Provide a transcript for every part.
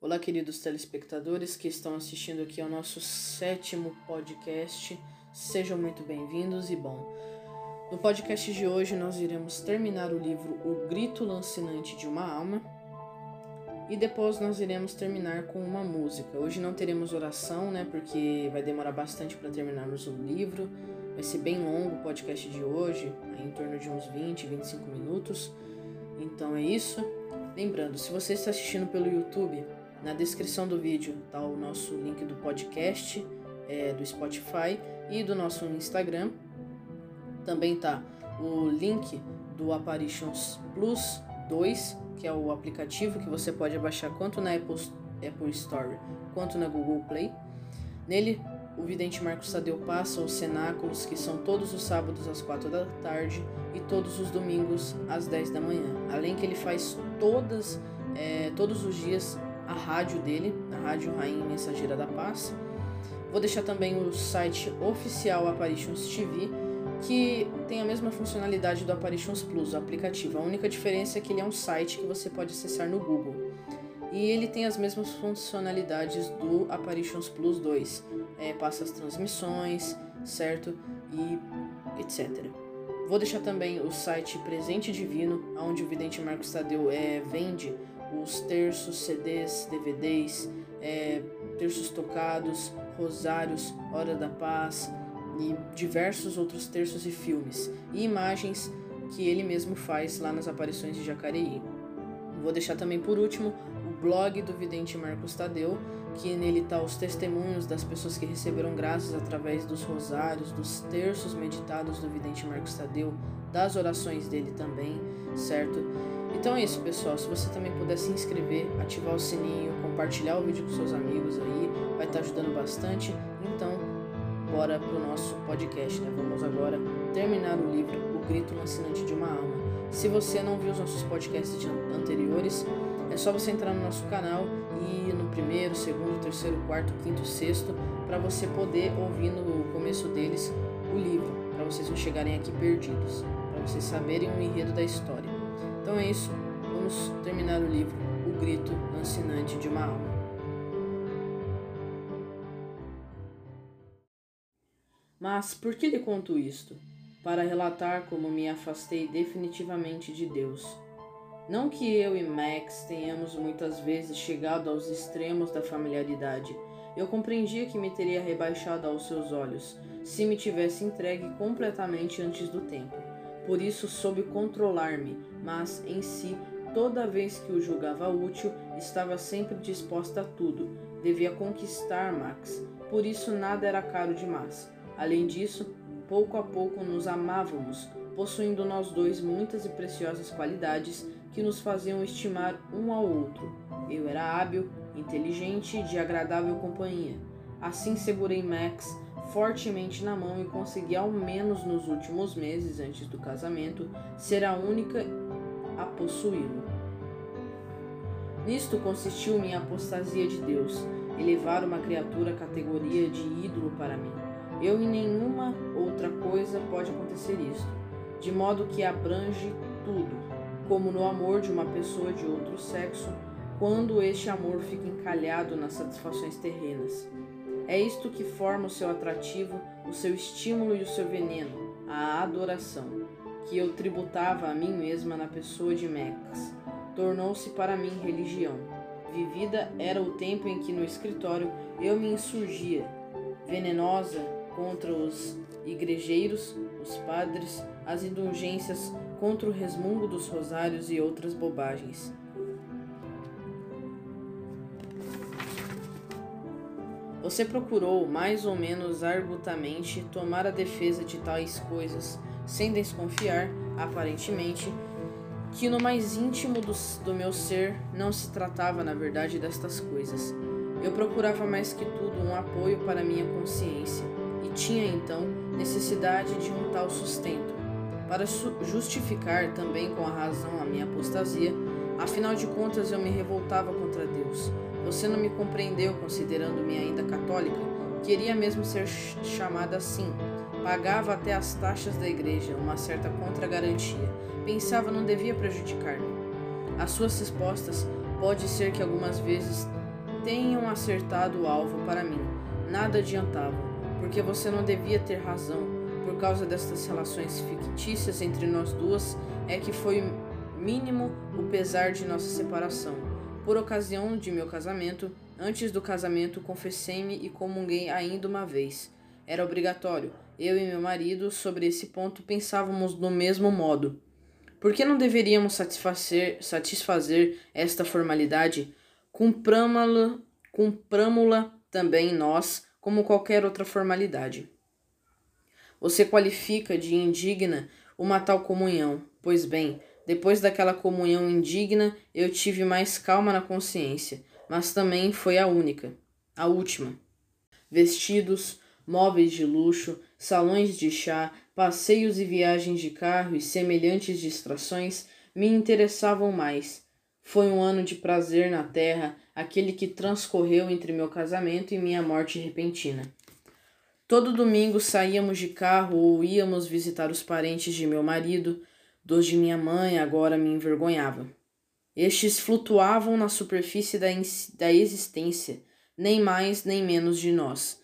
Olá, queridos telespectadores que estão assistindo aqui ao nosso sétimo podcast. Sejam muito bem-vindos e bom. No podcast de hoje nós iremos terminar o livro O Grito Lancinante de uma Alma e depois nós iremos terminar com uma música. Hoje não teremos oração, né? Porque vai demorar bastante para terminarmos o livro. Vai ser bem longo o podcast de hoje, em torno de uns 20, 25 minutos. Então é isso. Lembrando, se você está assistindo pelo YouTube, na descrição do vídeo está o nosso link do podcast, é, do Spotify e do nosso Instagram. Também tá o link do Apparitions Plus 2, que é o aplicativo que você pode baixar tanto na Apple, Apple Store quanto na Google Play. Nele, o vidente Marcos Tadeu passa os cenáculos, que são todos os sábados às 4 da tarde e todos os domingos às 10 da manhã. Além que ele faz todas, é, todos os dias a rádio dele, a Rádio Rainha Mensageira da Paz. Vou deixar também o site oficial Apparitions TV, que tem a mesma funcionalidade do Apparitions Plus, o aplicativo. A única diferença é que ele é um site que você pode acessar no Google. E ele tem as mesmas funcionalidades do Apparitions Plus 2. É, passa as transmissões, certo? E etc. Vou deixar também o site Presente Divino, onde o vidente Marcos Tadeu é, vende os terços, CDs, DVDs, é, terços tocados, rosários, Hora da Paz e diversos outros terços e filmes e imagens que ele mesmo faz lá nas aparições de Jacareí. Vou deixar também por último o blog do vidente Marcos Tadeu, que nele está os testemunhos das pessoas que receberam graças através dos rosários, dos terços meditados do vidente Marcos Tadeu, das orações dele também, certo? Então é isso, pessoal. Se você também puder se inscrever, ativar o sininho, compartilhar o vídeo com seus amigos aí, vai estar ajudando bastante. Então, bora pro nosso podcast, né? Vamos agora terminar o livro O Grito Lancinante de uma Alma. Se você não viu os nossos podcasts anteriores, é só você entrar no nosso canal e no primeiro, segundo, terceiro, quarto, quinto, sexto, para você poder ouvir no começo deles o livro, para vocês não chegarem aqui perdidos, para vocês saberem o enredo da história. Então é isso, vamos terminar o livro O Grito Lancinante de uma Alma. Mas por que lhe conto isto? Para relatar como me afastei definitivamente de Deus. Não que eu e Max tenhamos muitas vezes chegado aos extremos da familiaridade. Eu compreendia que me teria rebaixado aos seus olhos se me tivesse entregue completamente antes do tempo. Por isso soube controlar-me, mas em si, toda vez que o julgava útil, estava sempre disposta a tudo. Devia conquistar Max, por isso nada era caro demais. Além disso, pouco a pouco nos amávamos, possuindo nós dois muitas e preciosas qualidades que nos faziam estimar um ao outro. Eu era hábil, inteligente e de agradável companhia. Assim segurei Max fortemente na mão e consegui, ao menos nos últimos meses antes do casamento, ser a única a possuí-lo. Nisto consistiu minha apostasia de Deus, elevar uma criatura à categoria de ídolo para mim. Eu em nenhuma outra coisa pode acontecer isto, de modo que abrange tudo, como no amor de uma pessoa de outro sexo, quando este amor fica encalhado nas satisfações terrenas. É isto que forma o seu atrativo, o seu estímulo e o seu veneno, a adoração que eu tributava a mim mesma na pessoa de Max, tornou-se para mim religião. Vivida era o tempo em que no escritório eu me insurgia, venenosa contra os igrejeiros, os padres, as indulgências, contra o resmungo dos rosários e outras bobagens. Você procurou, mais ou menos argutamente, tomar a defesa de tais coisas sem desconfiar, aparentemente, que no mais íntimo do, do meu ser não se tratava, na verdade, destas coisas. Eu procurava mais que tudo um apoio para minha consciência e tinha então necessidade de um tal sustento. Para justificar também com a razão a minha apostasia, afinal de contas eu me revoltava contra Deus. Você não me compreendeu considerando-me ainda católica? Queria mesmo ser chamada assim, Pagava até as taxas da igreja, uma certa contragarantia. Pensava não devia prejudicar-me. As suas respostas pode ser que algumas vezes tenham acertado o alvo para mim. Nada adiantava, porque você não devia ter razão. Por causa destas relações fictícias entre nós duas, é que foi mínimo o pesar de nossa separação. Por ocasião de meu casamento, antes do casamento, confessei-me e comunguei ainda uma vez. Era obrigatório. Eu e meu marido, sobre esse ponto, pensávamos do mesmo modo. Por que não deveríamos satisfazer, satisfazer esta formalidade? Cumpramo-la cumpramo também nós, como qualquer outra formalidade. Você qualifica de indigna uma tal comunhão. Pois bem, depois daquela comunhão indigna, eu tive mais calma na consciência, mas também foi a única, a última. Vestidos, móveis de luxo, salões de chá, passeios e viagens de carro e semelhantes distrações me interessavam mais. Foi um ano de prazer na terra, aquele que transcorreu entre meu casamento e minha morte repentina. Todo domingo saíamos de carro ou íamos visitar os parentes de meu marido, dos de minha mãe agora me envergonhava. Estes flutuavam na superfície da, da existência, nem mais nem menos de nós.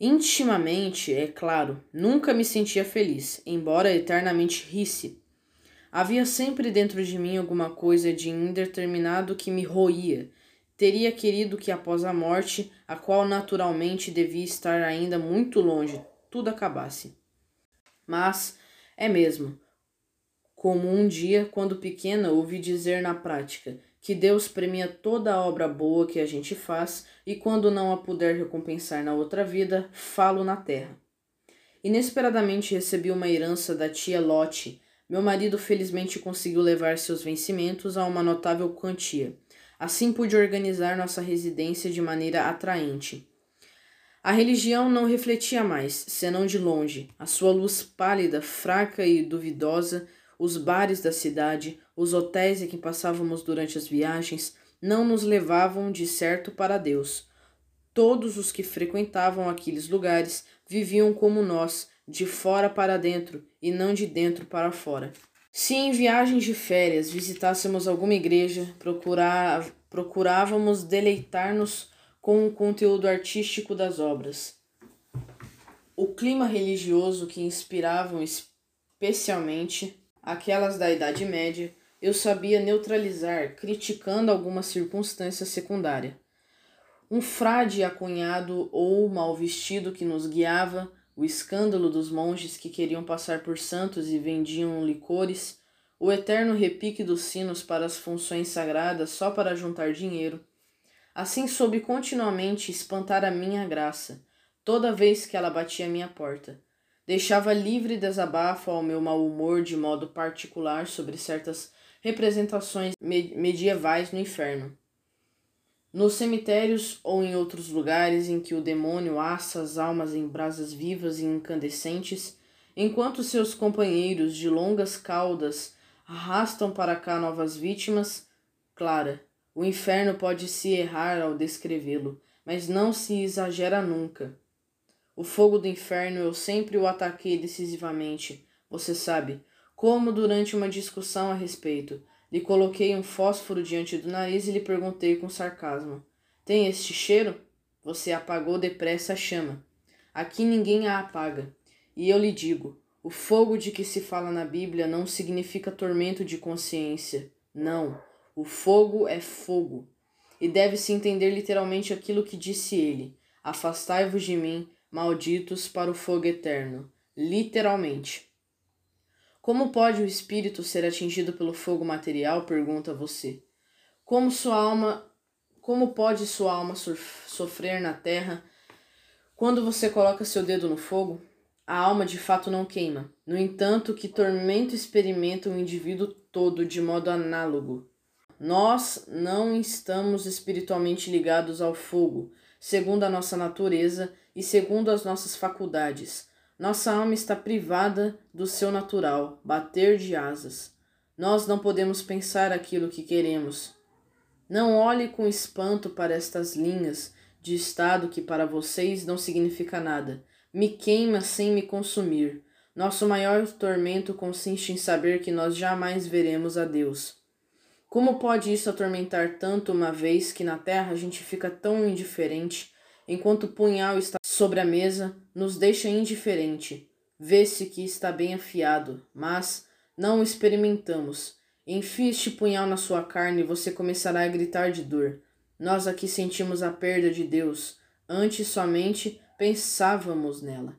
Intimamente, é claro, nunca me sentia feliz, embora eternamente risse. Havia sempre dentro de mim alguma coisa de indeterminado que me roía, Teria querido que após a morte, a qual naturalmente devia estar ainda muito longe, tudo acabasse. Mas é mesmo. Como um dia, quando pequena, ouvi dizer na prática que Deus premia toda a obra boa que a gente faz e quando não a puder recompensar na outra vida, falo na terra. Inesperadamente recebi uma herança da tia Lotte. Meu marido felizmente conseguiu levar seus vencimentos a uma notável quantia Assim pude organizar nossa residência de maneira atraente. A religião não refletia mais, senão de longe, a sua luz pálida, fraca e duvidosa, os bares da cidade, os hotéis em que passávamos durante as viagens, não nos levavam de certo para Deus. Todos os que frequentavam aqueles lugares viviam como nós, de fora para dentro e não de dentro para fora. Se em viagens de férias visitássemos alguma igreja, procurar, procurávamos deleitar-nos com o conteúdo artístico das obras. O clima religioso que inspiravam especialmente aquelas da Idade Média, eu sabia neutralizar, criticando alguma circunstância secundária. Um frade acunhado ou mal vestido que nos guiava, o escândalo dos monges que queriam passar por santos e vendiam licores, o eterno repique dos sinos para as funções sagradas só para juntar dinheiro. Assim soube continuamente espantar a minha graça, toda vez que ela batia minha porta. Deixava livre desabafo ao meu mau humor de modo particular sobre certas representações medievais no inferno. Nos cemitérios ou em outros lugares em que o demônio assa as almas em brasas vivas e incandescentes, enquanto seus companheiros de longas caudas arrastam para cá novas vítimas, Clara, o inferno pode se errar ao descrevê-lo, mas não se exagera nunca. O fogo do inferno eu sempre o ataquei decisivamente, você sabe, como durante uma discussão a respeito, lhe coloquei um fósforo diante do nariz e lhe perguntei com sarcasmo: Tem este cheiro? Você apagou depressa a chama. Aqui ninguém a apaga. E eu lhe digo: o fogo de que se fala na Bíblia não significa tormento de consciência. Não. O fogo é fogo. E deve-se entender literalmente aquilo que disse ele: Afastai-vos de mim, malditos, para o fogo eterno. Literalmente. Como pode o espírito ser atingido pelo fogo material? pergunta você. Como sua alma, como pode sua alma sofrer na terra quando você coloca seu dedo no fogo? A alma de fato não queima. No entanto, que tormento experimenta o indivíduo todo de modo análogo. Nós não estamos espiritualmente ligados ao fogo, segundo a nossa natureza e segundo as nossas faculdades. Nossa alma está privada do seu natural, bater de asas. Nós não podemos pensar aquilo que queremos. Não olhe com espanto para estas linhas de estado que para vocês não significa nada. Me queima sem me consumir. Nosso maior tormento consiste em saber que nós jamais veremos a Deus. Como pode isso atormentar tanto uma vez que na terra a gente fica tão indiferente, enquanto o punhal está sobre a mesa, nos deixa indiferente. Vê-se que está bem afiado, mas não o experimentamos. Enfie este punhal na sua carne e você começará a gritar de dor. Nós aqui sentimos a perda de Deus, antes somente pensávamos nela.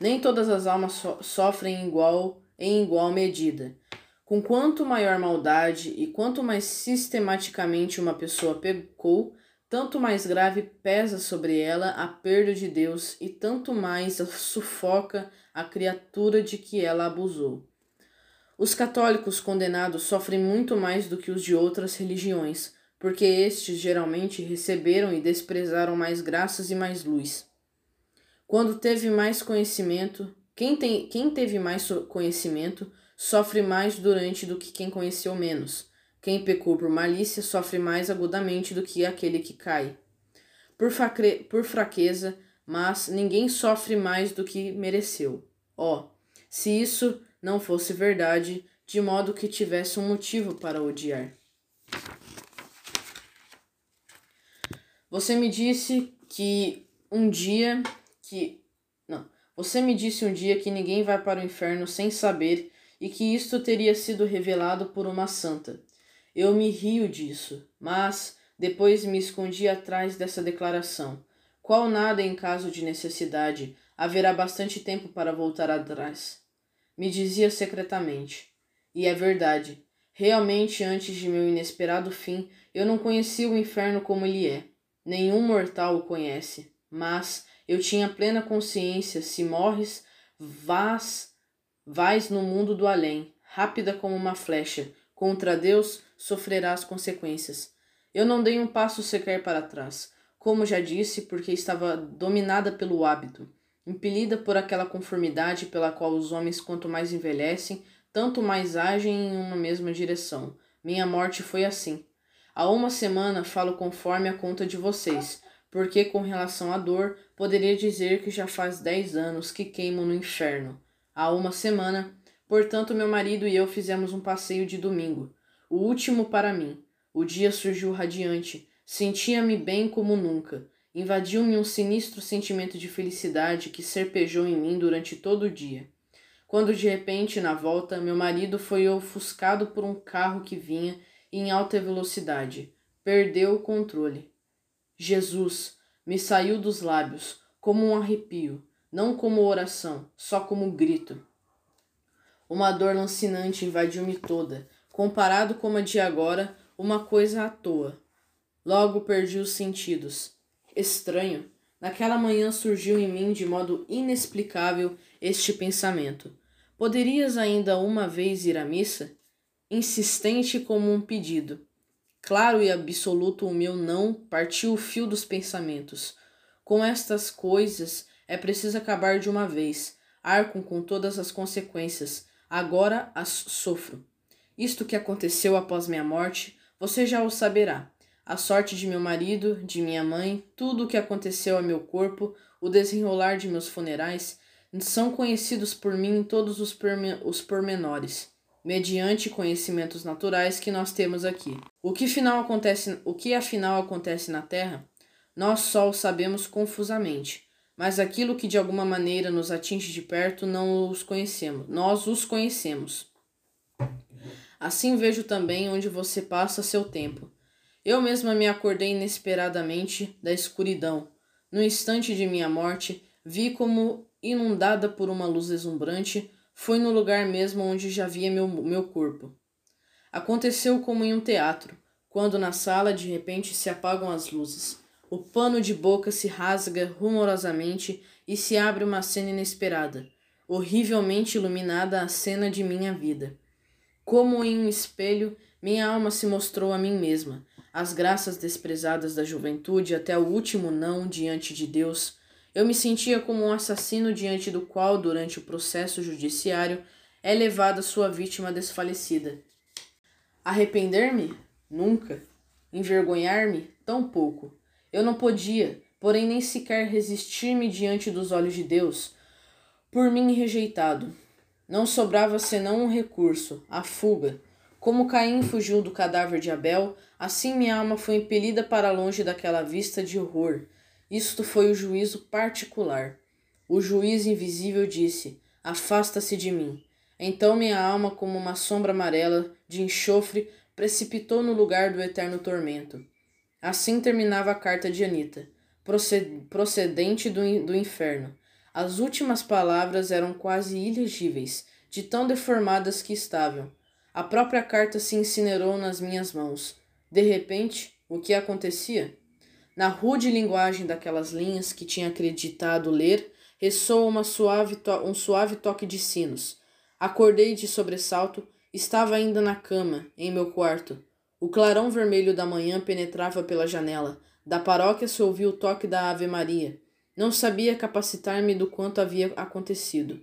Nem todas as almas so sofrem igual em igual medida. Com quanto maior maldade e quanto mais sistematicamente uma pessoa pecou, tanto mais grave pesa sobre ela a perda de Deus e tanto mais sufoca a criatura de que ela abusou. Os católicos condenados sofrem muito mais do que os de outras religiões, porque estes geralmente receberam e desprezaram mais graças e mais luz. Quando teve mais conhecimento, quem, tem, quem teve mais conhecimento sofre mais durante do que quem conheceu menos. Quem pecou por malícia sofre mais agudamente do que aquele que cai. Por, por fraqueza, mas ninguém sofre mais do que mereceu. Ó, oh, se isso não fosse verdade, de modo que tivesse um motivo para odiar. Você me disse que um dia que. Não. Você me disse um dia que ninguém vai para o inferno sem saber e que isto teria sido revelado por uma santa. Eu me rio disso, mas depois me escondi atrás dessa declaração. Qual nada em caso de necessidade, haverá bastante tempo para voltar atrás. Me dizia secretamente. E é verdade. Realmente, antes de meu inesperado fim, eu não conhecia o inferno como ele é. Nenhum mortal o conhece. Mas eu tinha plena consciência: se morres, vás, vais no mundo do além, rápida como uma flecha. Contra Deus sofrerás consequências. Eu não dei um passo sequer para trás, como já disse, porque estava dominada pelo hábito, impelida por aquela conformidade pela qual os homens, quanto mais envelhecem, tanto mais agem em uma mesma direção. Minha morte foi assim. Há uma semana falo conforme a conta de vocês, porque com relação à dor, poderia dizer que já faz dez anos que queimo no inferno. Há uma semana, portanto, meu marido e eu fizemos um passeio de domingo, o último para mim. O dia surgiu radiante, sentia-me bem como nunca. Invadiu-me um sinistro sentimento de felicidade que serpejou em mim durante todo o dia. Quando de repente, na volta, meu marido foi ofuscado por um carro que vinha em alta velocidade. Perdeu o controle. Jesus me saiu dos lábios como um arrepio, não como oração, só como grito. Uma dor lancinante invadiu-me toda, comparado com a de agora, uma coisa à toa. Logo perdi os sentidos. Estranho, naquela manhã surgiu em mim de modo inexplicável este pensamento: Poderias ainda uma vez ir à missa? Insistente como um pedido. Claro e absoluto o meu não partiu o fio dos pensamentos. Com estas coisas é preciso acabar de uma vez. Arco com todas as consequências. Agora as sofro. Isto que aconteceu após minha morte, você já o saberá. A sorte de meu marido, de minha mãe, tudo o que aconteceu a meu corpo, o desenrolar de meus funerais, são conhecidos por mim todos os, os pormenores mediante conhecimentos naturais que nós temos aqui. O que, final acontece, o que afinal acontece na Terra, nós só o sabemos confusamente, mas aquilo que de alguma maneira nos atinge de perto não os conhecemos, nós os conhecemos. Assim vejo também onde você passa seu tempo. Eu mesma me acordei inesperadamente da escuridão. No instante de minha morte, vi como inundada por uma luz deslumbrante foi no lugar mesmo onde já via meu, meu corpo. Aconteceu como em um teatro, quando na sala de repente se apagam as luzes. O pano de boca se rasga rumorosamente e se abre uma cena inesperada, horrivelmente iluminada a cena de minha vida. Como em um espelho, minha alma se mostrou a mim mesma. As graças desprezadas da juventude até o último não diante de Deus eu me sentia como um assassino diante do qual, durante o processo judiciário, é levada sua vítima desfalecida. Arrepender-me? Nunca. Envergonhar-me? Tão pouco. Eu não podia, porém nem sequer resistir-me diante dos olhos de Deus, por mim rejeitado. Não sobrava senão um recurso, a fuga. Como Caim fugiu do cadáver de Abel, assim minha alma foi impelida para longe daquela vista de horror. Isto foi o juízo particular. O juiz invisível disse: Afasta-se de mim. Então minha alma, como uma sombra amarela de enxofre, precipitou no lugar do eterno tormento. Assim terminava a carta de Anita, procedente do, do inferno. As últimas palavras eram quase ilegíveis, de tão deformadas que estavam. A própria carta se incinerou nas minhas mãos. De repente, o que acontecia? Na rude linguagem daquelas linhas que tinha acreditado ler, ressoa uma suave um suave toque de sinos. Acordei de sobressalto, estava ainda na cama, em meu quarto. O clarão vermelho da manhã penetrava pela janela. Da paróquia se ouvia o toque da Ave Maria. Não sabia capacitar-me do quanto havia acontecido.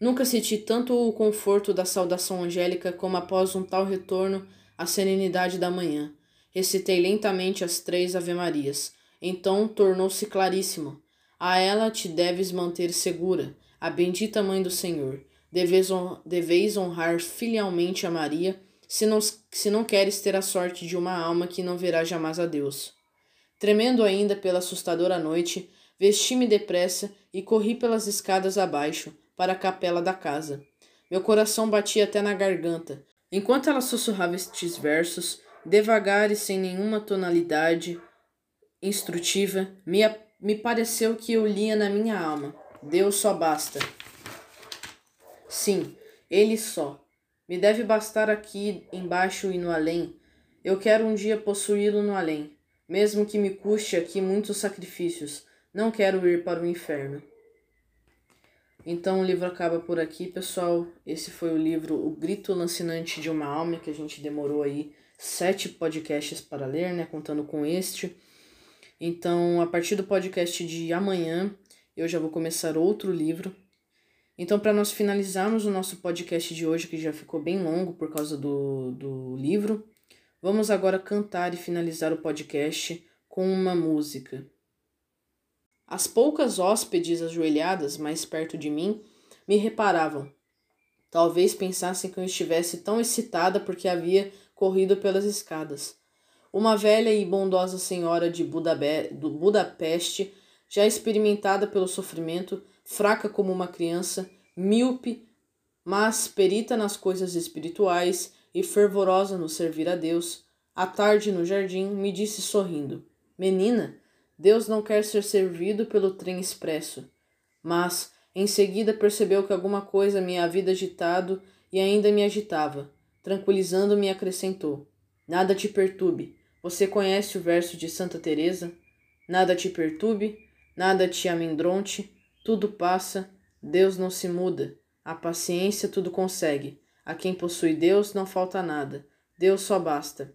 Nunca senti tanto o conforto da saudação angélica como após um tal retorno à serenidade da manhã. Recitei lentamente as três Ave-Marias. Então tornou-se claríssimo. A ela te deves manter segura, a bendita Mãe do Senhor. Deveis, honrar, filialmente a Maria, se não, se não queres ter a sorte de uma alma que não verá jamais a Deus. Tremendo ainda pela assustadora noite, vesti-me depressa e corri pelas escadas abaixo, para a capela da casa. Meu coração batia até na garganta. Enquanto ela sussurrava estes versos, devagar e sem nenhuma tonalidade instrutiva, me me pareceu que eu lia na minha alma: Deus só basta. Sim, Ele só. Me deve bastar aqui embaixo e no além. Eu quero um dia possuí-lo no além, mesmo que me custe aqui muitos sacrifícios. Não quero ir para o inferno. Então o livro acaba por aqui, pessoal. Esse foi o livro O Grito Lancinante de uma Alma, que a gente demorou aí sete podcasts para ler, né? Contando com este. Então, a partir do podcast de amanhã, eu já vou começar outro livro. Então, para nós finalizarmos o nosso podcast de hoje, que já ficou bem longo por causa do, do livro, vamos agora cantar e finalizar o podcast com uma música. As poucas hóspedes ajoelhadas mais perto de mim me reparavam. Talvez pensassem que eu estivesse tão excitada porque havia corrido pelas escadas. Uma velha e bondosa senhora de Budapeste, já experimentada pelo sofrimento, fraca como uma criança, míope, mas perita nas coisas espirituais e fervorosa no servir a Deus, à tarde no jardim me disse sorrindo: Menina, Deus não quer ser servido pelo trem expresso. Mas, em seguida, percebeu que alguma coisa me havia agitado e ainda me agitava. Tranquilizando-me, acrescentou: Nada te perturbe. Você conhece o verso de Santa Teresa? Nada te perturbe, nada te amedronte, tudo passa, Deus não se muda, a paciência tudo consegue. A quem possui Deus não falta nada, Deus só basta.